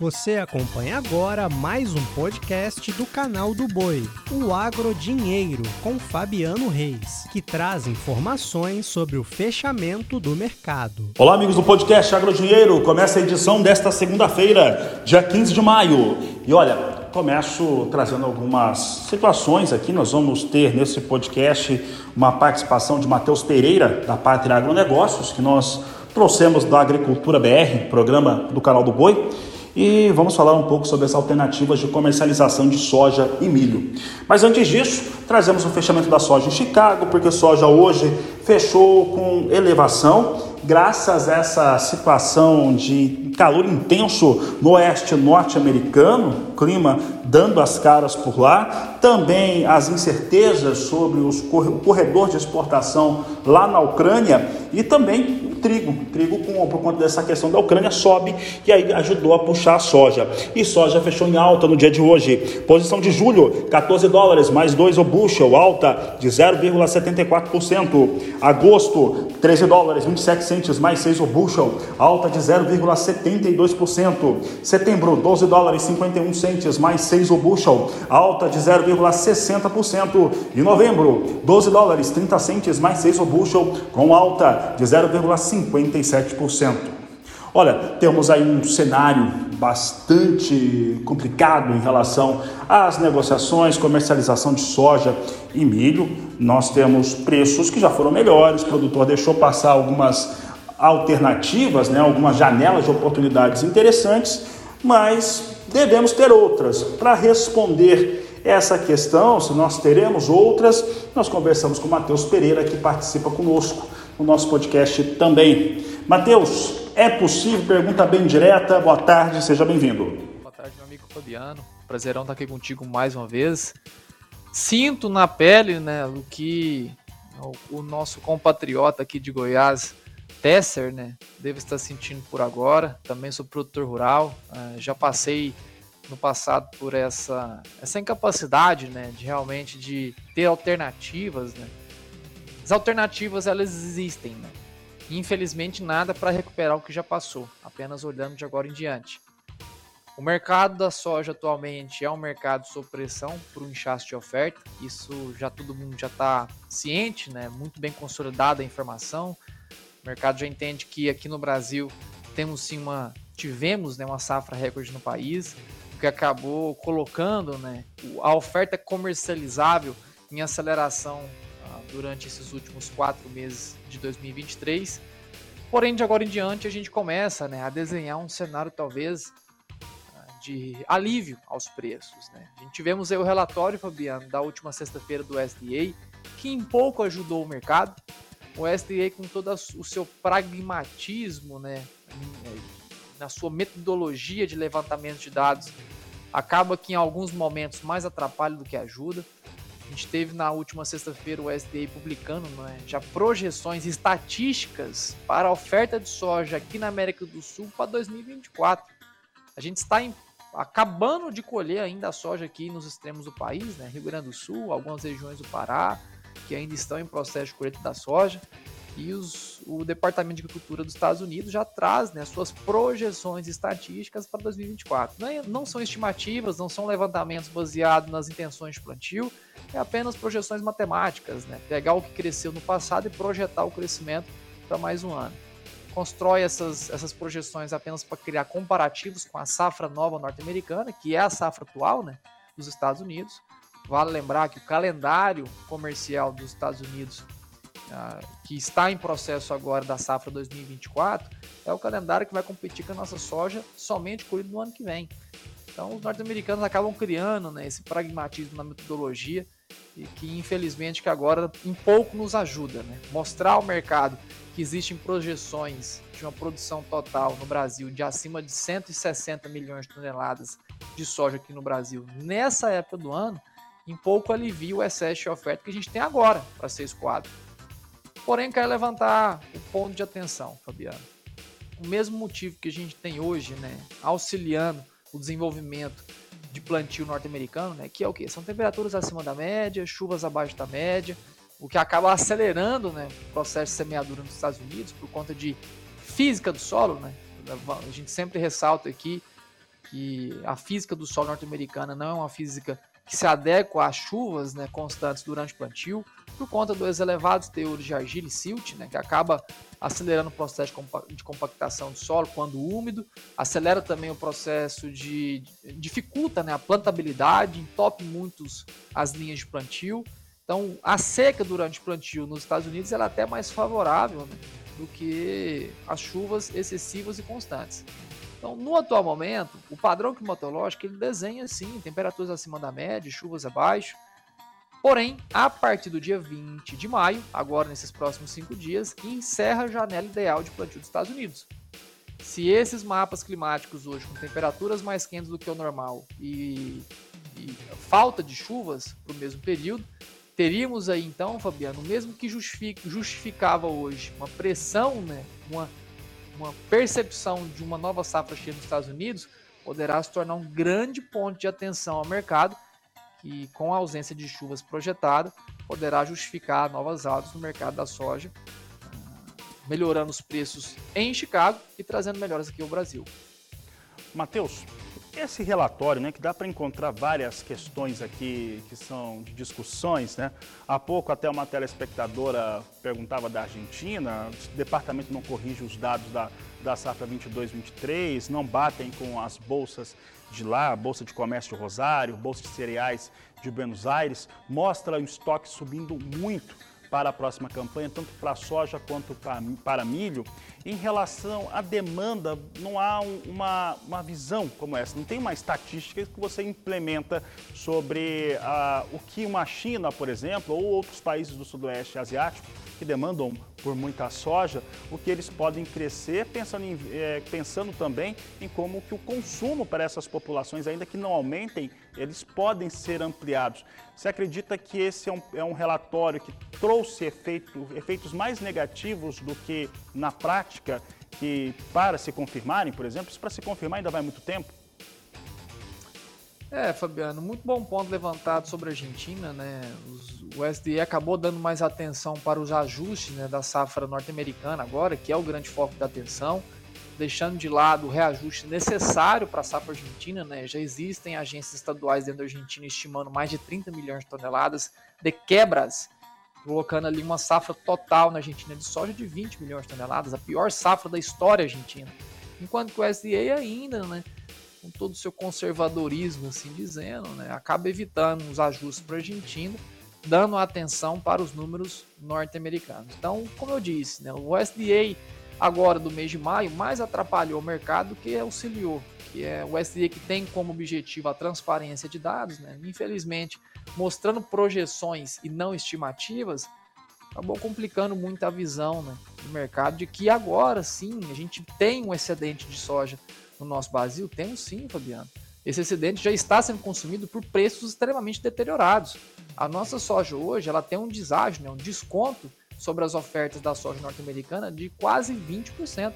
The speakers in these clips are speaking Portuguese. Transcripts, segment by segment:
Você acompanha agora mais um podcast do canal do Boi, o Agro Dinheiro, com Fabiano Reis, que traz informações sobre o fechamento do mercado. Olá, amigos do podcast Agro Dinheiro. Começa a edição desta segunda-feira, dia 15 de maio. E olha, começo trazendo algumas situações aqui. Nós vamos ter nesse podcast uma participação de Matheus Pereira, da Pátria Agronegócios, que nós trouxemos da Agricultura BR, programa do canal do Boi e vamos falar um pouco sobre as alternativas de comercialização de soja e milho. Mas antes disso, trazemos o fechamento da soja em Chicago, porque a soja hoje fechou com elevação graças a essa situação de calor intenso no oeste norte-americano, clima dando as caras por lá, também as incertezas sobre os, o corredor de exportação lá na Ucrânia e também trigo. Trigo, com, por conta dessa questão da Ucrânia, sobe e aí ajudou a puxar a soja. E soja fechou em alta no dia de hoje. Posição de julho, 14 dólares, mais 2 o bushel, alta de 0,74%. Agosto, 13 dólares, 27 centes, mais 6 o bushel, alta de 0,72%. Setembro, 12 dólares, 51 centes, mais 6 o bushel, alta de 0,60%. E novembro, 12 dólares, 30 centes, mais 6 o bushel, com alta de 0,60%. 57%. Olha, temos aí um cenário bastante complicado em relação às negociações, comercialização de soja e milho. Nós temos preços que já foram melhores, o produtor deixou passar algumas alternativas, né, algumas janelas de oportunidades interessantes, mas devemos ter outras. Para responder essa questão, se nós teremos outras, nós conversamos com o Matheus Pereira, que participa conosco o nosso podcast também. Mateus, é possível? Pergunta bem direta. Boa tarde, seja bem-vindo. Boa tarde, meu amigo Fabiano. Prazerão estar aqui contigo mais uma vez. Sinto na pele, né, o que o nosso compatriota aqui de Goiás, Tesser, né, deve estar sentindo por agora. Também sou produtor rural, uh, já passei no passado por essa essa incapacidade, né, de realmente de ter alternativas, né, as alternativas elas existem, né? Infelizmente nada para recuperar o que já passou, apenas olhando de agora em diante. O mercado da soja atualmente é um mercado sob pressão por um inchaço de oferta. Isso já todo mundo já está ciente, né? Muito bem consolidada a informação. O mercado já entende que aqui no Brasil temos sim uma tivemos né, uma safra recorde no país, o que acabou colocando né, a oferta comercializável em aceleração durante esses últimos quatro meses de 2023. Porém, de agora em diante, a gente começa né, a desenhar um cenário talvez de alívio aos preços. Né? A gente tivemos o relatório, Fabiano, da última sexta-feira do SDA, que em pouco ajudou o mercado. O SDA, com todo o seu pragmatismo, né, na sua metodologia de levantamento de dados, acaba que em alguns momentos mais atrapalha do que ajuda. A gente teve na última sexta-feira o SDA publicando né, já projeções estatísticas para a oferta de soja aqui na América do Sul para 2024. A gente está em, acabando de colher ainda a soja aqui nos extremos do país, né, Rio Grande do Sul, algumas regiões do Pará, que ainda estão em processo de colheita da soja. E os, o Departamento de Agricultura dos Estados Unidos já traz né, suas projeções estatísticas para 2024. Não, é, não são estimativas, não são levantamentos baseados nas intenções de plantio, é apenas projeções matemáticas, né? pegar o que cresceu no passado e projetar o crescimento para mais um ano. Constrói essas, essas projeções apenas para criar comparativos com a safra nova norte-americana, que é a safra atual né, dos Estados Unidos. Vale lembrar que o calendário comercial dos Estados Unidos que está em processo agora da safra 2024, é o calendário que vai competir com a nossa soja somente colhido no ano que vem. Então, os norte-americanos acabam criando né, esse pragmatismo na metodologia e que, infelizmente, que agora em pouco nos ajuda. Né? Mostrar ao mercado que existem projeções de uma produção total no Brasil de acima de 160 milhões de toneladas de soja aqui no Brasil nessa época do ano, em pouco alivia o excesso de oferta que a gente tem agora para ser esquadro. Porém, quero levantar o ponto de atenção, Fabiano. O mesmo motivo que a gente tem hoje, né, auxiliando o desenvolvimento de plantio norte-americano, né, que é o que? São temperaturas acima da média, chuvas abaixo da média, o que acaba acelerando né, o processo de semeadura nos Estados Unidos por conta de física do solo. Né? A gente sempre ressalta aqui que a física do solo norte-americana não é uma física que se adequa às chuvas né, constantes durante o plantio, por conta dos elevados teores de argila e silt, né, que acaba acelerando o processo de compactação do solo quando úmido, acelera também o processo de dificulta né, a plantabilidade, entope muitos as linhas de plantio. Então, a seca durante o plantio nos Estados Unidos ela é até mais favorável né, do que as chuvas excessivas e constantes. Então, no atual momento, o padrão climatológico ele desenha sim temperaturas acima da média, chuvas abaixo. Porém, a partir do dia 20 de maio, agora nesses próximos cinco dias, encerra a janela ideal de plantio dos Estados Unidos. Se esses mapas climáticos hoje, com temperaturas mais quentes do que o normal e, e falta de chuvas para o mesmo período, teríamos aí então, Fabiano, mesmo que justificava hoje uma pressão, né, uma uma percepção de uma nova safra cheia nos Estados Unidos poderá se tornar um grande ponto de atenção ao mercado que, com a ausência de chuvas projetada, poderá justificar novas altas no mercado da soja, melhorando os preços em Chicago e trazendo melhoras aqui ao Brasil. Matheus, esse relatório, né, que dá para encontrar várias questões aqui que são de discussões, né? Há pouco até uma telespectadora perguntava da Argentina, o departamento não corrige os dados da, da safra 22-23, não batem com as bolsas de lá, Bolsa de Comércio de Rosário, Bolsa de Cereais de Buenos Aires, mostra o estoque subindo muito para a próxima campanha, tanto para soja quanto para milho. Em relação à demanda, não há uma, uma visão como essa, não tem uma estatística que você implementa sobre uh, o que uma China, por exemplo, ou outros países do sudoeste asiático que demandam por muita soja, o que eles podem crescer, pensando, em, é, pensando também em como que o consumo para essas populações, ainda que não aumentem, eles podem ser ampliados. Você acredita que esse é um, é um relatório que trouxe efeito, efeitos mais negativos do que na prática, que para se confirmarem, por exemplo, isso para se confirmar ainda vai muito tempo? É, Fabiano, muito bom ponto levantado sobre a Argentina, né? Os, o SDE acabou dando mais atenção para os ajustes né, da safra norte-americana agora, que é o grande foco da atenção, deixando de lado o reajuste necessário para a safra argentina, né? Já existem agências estaduais dentro da Argentina estimando mais de 30 milhões de toneladas de quebras, colocando ali uma safra total na Argentina de soja de 20 milhões de toneladas, a pior safra da história argentina. Enquanto que o SDA ainda, né? Com todo o seu conservadorismo, assim dizendo, né, acaba evitando os ajustes para a Argentina, dando atenção para os números norte-americanos. Então, como eu disse, né, o USDA agora do mês de maio mais atrapalhou o mercado do que auxiliou, que é o USDA que tem como objetivo a transparência de dados, né, infelizmente mostrando projeções e não estimativas, acabou complicando muito a visão né, do mercado de que agora sim a gente tem um excedente de soja no nosso Brasil? Temos sim, Fabiano. Esse excedente já está sendo consumido por preços extremamente deteriorados. A nossa soja hoje ela tem um deságio, né, um desconto sobre as ofertas da soja norte-americana de quase 20%.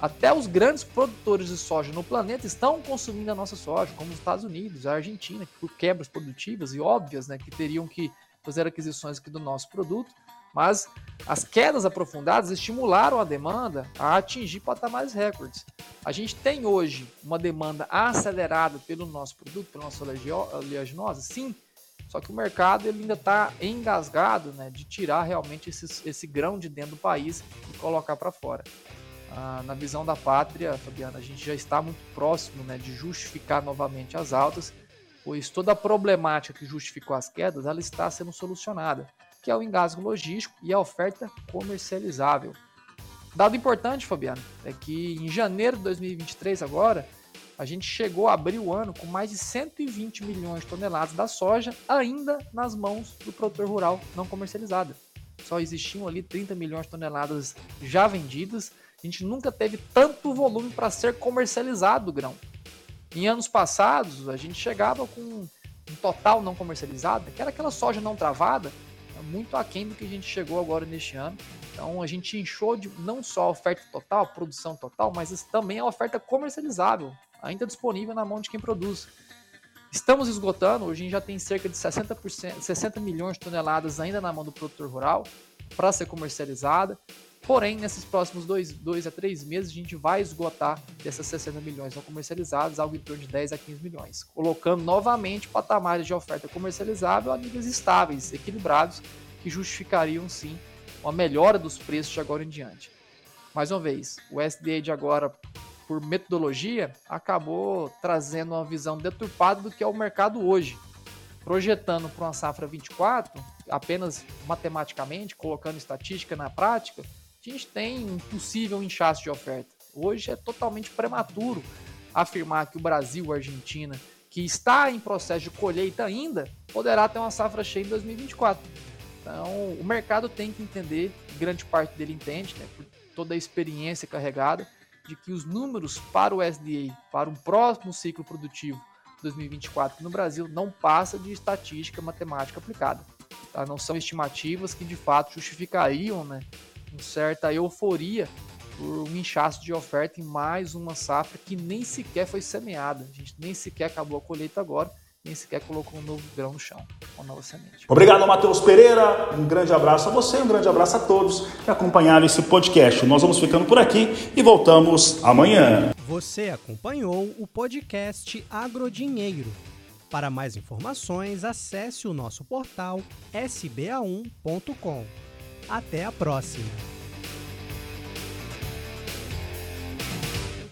Até os grandes produtores de soja no planeta estão consumindo a nossa soja, como os Estados Unidos, a Argentina, por quebras produtivas e óbvias, né, que teriam que fazer aquisições aqui do nosso produto, mas as quedas aprofundadas estimularam a demanda a atingir patamares recordes. A gente tem hoje uma demanda acelerada pelo nosso produto, pela nossa oleaginosa? Sim, só que o mercado ele ainda está engasgado né, de tirar realmente esse, esse grão de dentro do país e colocar para fora. Ah, na visão da pátria, Fabiana, a gente já está muito próximo né, de justificar novamente as altas, pois toda a problemática que justificou as quedas ela está sendo solucionada que é o engasgo logístico e a oferta comercializável. Dado importante, Fabiano, é que em janeiro de 2023 agora, a gente chegou a abrir o ano com mais de 120 milhões de toneladas da soja ainda nas mãos do produtor rural não comercializada. Só existiam ali 30 milhões de toneladas já vendidas. A gente nunca teve tanto volume para ser comercializado o grão. Em anos passados, a gente chegava com um total não comercializado, que era aquela soja não travada, muito aquém do que a gente chegou agora neste ano. Então a gente inchou de não só a oferta total, a produção total, mas também a oferta comercializável, ainda disponível na mão de quem produz. Estamos esgotando, hoje a gente já tem cerca de 60%, 60 milhões de toneladas ainda na mão do produtor rural para ser comercializada. Porém, nesses próximos dois, dois a três meses, a gente vai esgotar dessas 60 milhões não comercializados, algo em torno de 10 a 15 milhões, colocando novamente patamares de oferta comercializável a níveis estáveis, equilibrados, que justificariam sim uma melhora dos preços de agora em diante. Mais uma vez, o SDA de agora, por metodologia, acabou trazendo uma visão deturpada do que é o mercado hoje, projetando para uma safra 24, apenas matematicamente, colocando estatística na prática a gente tem um possível inchaço de oferta. Hoje é totalmente prematuro afirmar que o Brasil, a Argentina, que está em processo de colheita ainda, poderá ter uma safra cheia em 2024. Então, o mercado tem que entender, grande parte dele entende, né, por toda a experiência carregada, de que os números para o SDA, para um próximo ciclo produtivo 2024 no Brasil, não passa de estatística matemática aplicada. Tá? Não são estimativas que de fato justificariam né, certa euforia por um inchaço de oferta em mais uma safra que nem sequer foi semeada. A gente nem sequer acabou a colheita agora, nem sequer colocou um novo grão no chão, uma nova semente. Obrigado, Matheus Pereira. Um grande abraço a você, um grande abraço a todos que acompanharam esse podcast. Nós vamos ficando por aqui e voltamos amanhã. Você acompanhou o podcast Agrodinheiro. Para mais informações, acesse o nosso portal sba1.com. Até a próxima!